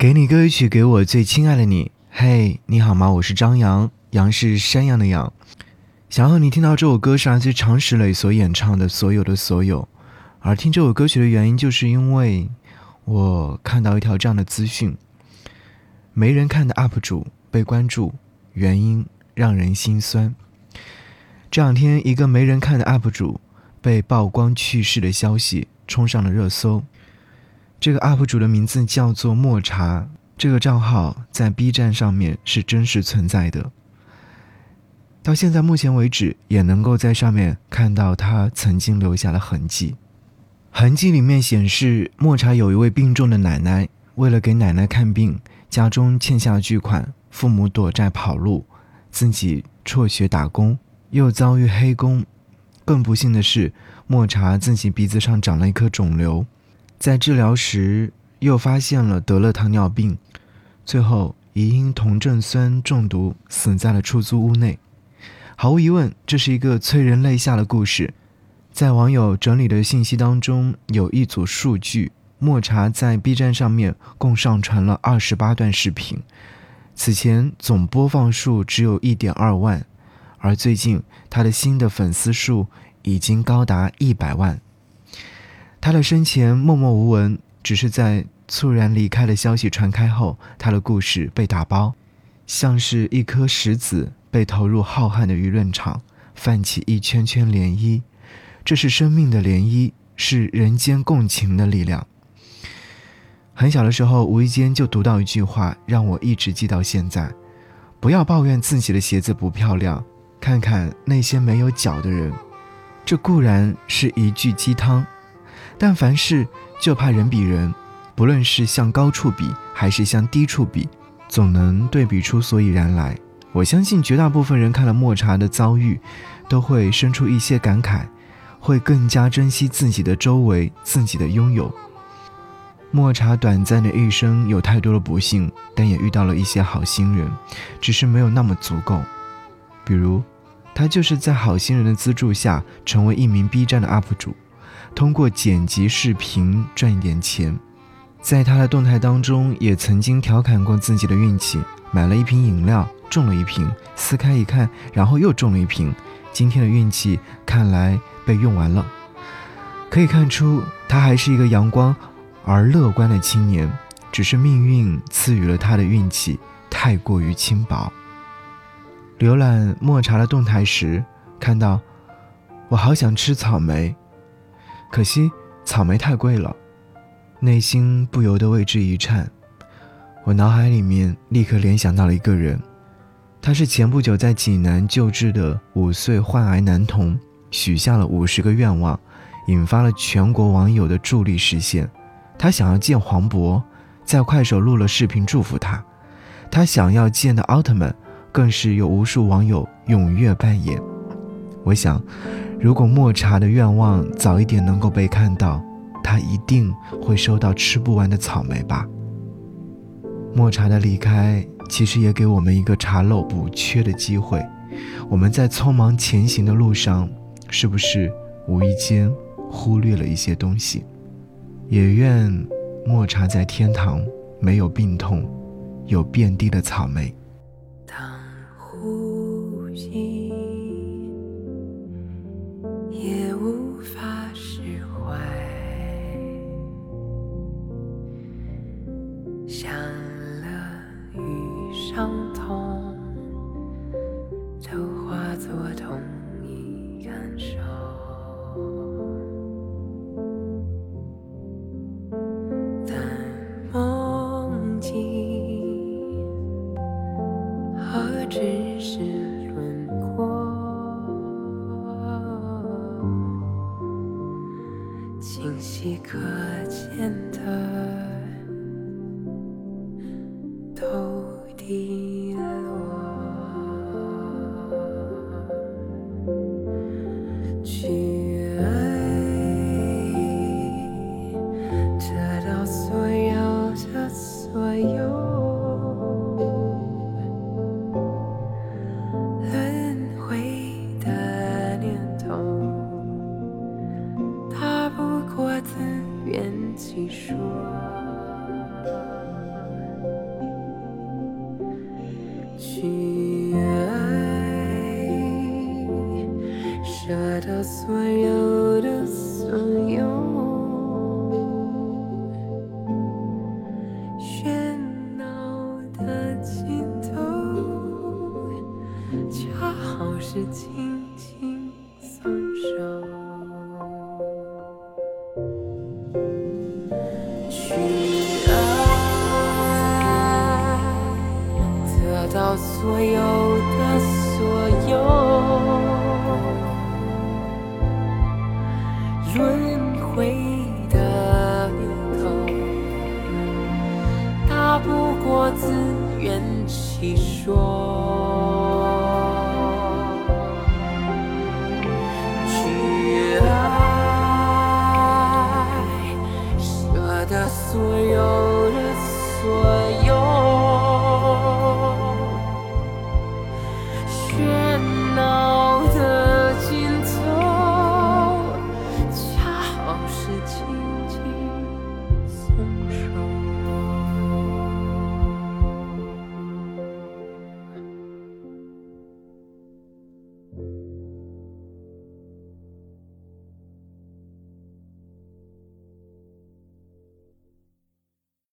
给你歌曲，给我最亲爱的你。嘿，你好吗？我是张扬，杨是山羊的羊。想要你听到这首歌是来自常石磊所演唱的《所有的所有》，而听这首歌曲的原因，就是因为我看到一条这样的资讯：没人看的 UP 主被关注，原因让人心酸。这两天，一个没人看的 UP 主被曝光去世的消息冲上了热搜。这个 UP 主的名字叫做墨茶，这个账号在 B 站上面是真实存在的。到现在目前为止，也能够在上面看到他曾经留下的痕迹。痕迹里面显示，墨茶有一位病重的奶奶，为了给奶奶看病，家中欠下巨款，父母躲债跑路，自己辍学打工。又遭遇黑工，更不幸的是，墨茶自己鼻子上长了一颗肿瘤，在治疗时又发现了得了糖尿病，最后疑因酮症酸中毒死在了出租屋内。毫无疑问，这是一个催人泪下的故事。在网友整理的信息当中，有一组数据：莫茶在 B 站上面共上传了二十八段视频，此前总播放数只有一点二万。而最近，他的新的粉丝数已经高达一百万。他的生前默默无闻，只是在猝然离开的消息传开后，他的故事被打包，像是一颗石子被投入浩瀚的舆论场，泛起一圈圈涟漪。这是生命的涟漪，是人间共情的力量。很小的时候，无意间就读到一句话，让我一直记到现在：不要抱怨自己的鞋子不漂亮。看看那些没有脚的人，这固然是一句鸡汤，但凡事就怕人比人，不论是向高处比还是向低处比，总能对比出所以然来。我相信绝大部分人看了莫茶的遭遇，都会生出一些感慨，会更加珍惜自己的周围、自己的拥有。莫茶短暂的一生有太多的不幸，但也遇到了一些好心人，只是没有那么足够。比如，他就是在好心人的资助下成为一名 B 站的 UP 主，通过剪辑视频赚一点钱。在他的动态当中，也曾经调侃过自己的运气：买了一瓶饮料中了一瓶，撕开一看，然后又中了一瓶。今天的运气看来被用完了。可以看出，他还是一个阳光而乐观的青年，只是命运赐予了他的运气太过于轻薄。浏览莫茶的动态时，看到我好想吃草莓，可惜草莓太贵了，内心不由得为之一颤。我脑海里面立刻联想到了一个人，他是前不久在济南救治的五岁患癌男童，许下了五十个愿望，引发了全国网友的助力实现。他想要见黄渤，在快手录了视频祝福他。他想要见的奥特曼。更是有无数网友踊跃扮演。我想，如果莫茶的愿望早一点能够被看到，他一定会收到吃不完的草莓吧。莫茶的离开，其实也给我们一个查漏补缺的机会。我们在匆忙前行的路上，是不是无意间忽略了一些东西？也愿莫茶在天堂没有病痛，有遍地的草莓。当呼吸得到所有的所有，喧闹的尽头，恰好是轻轻松手。去爱，得到所有的所有。自圆其说去爱舍得所有的所有喧闹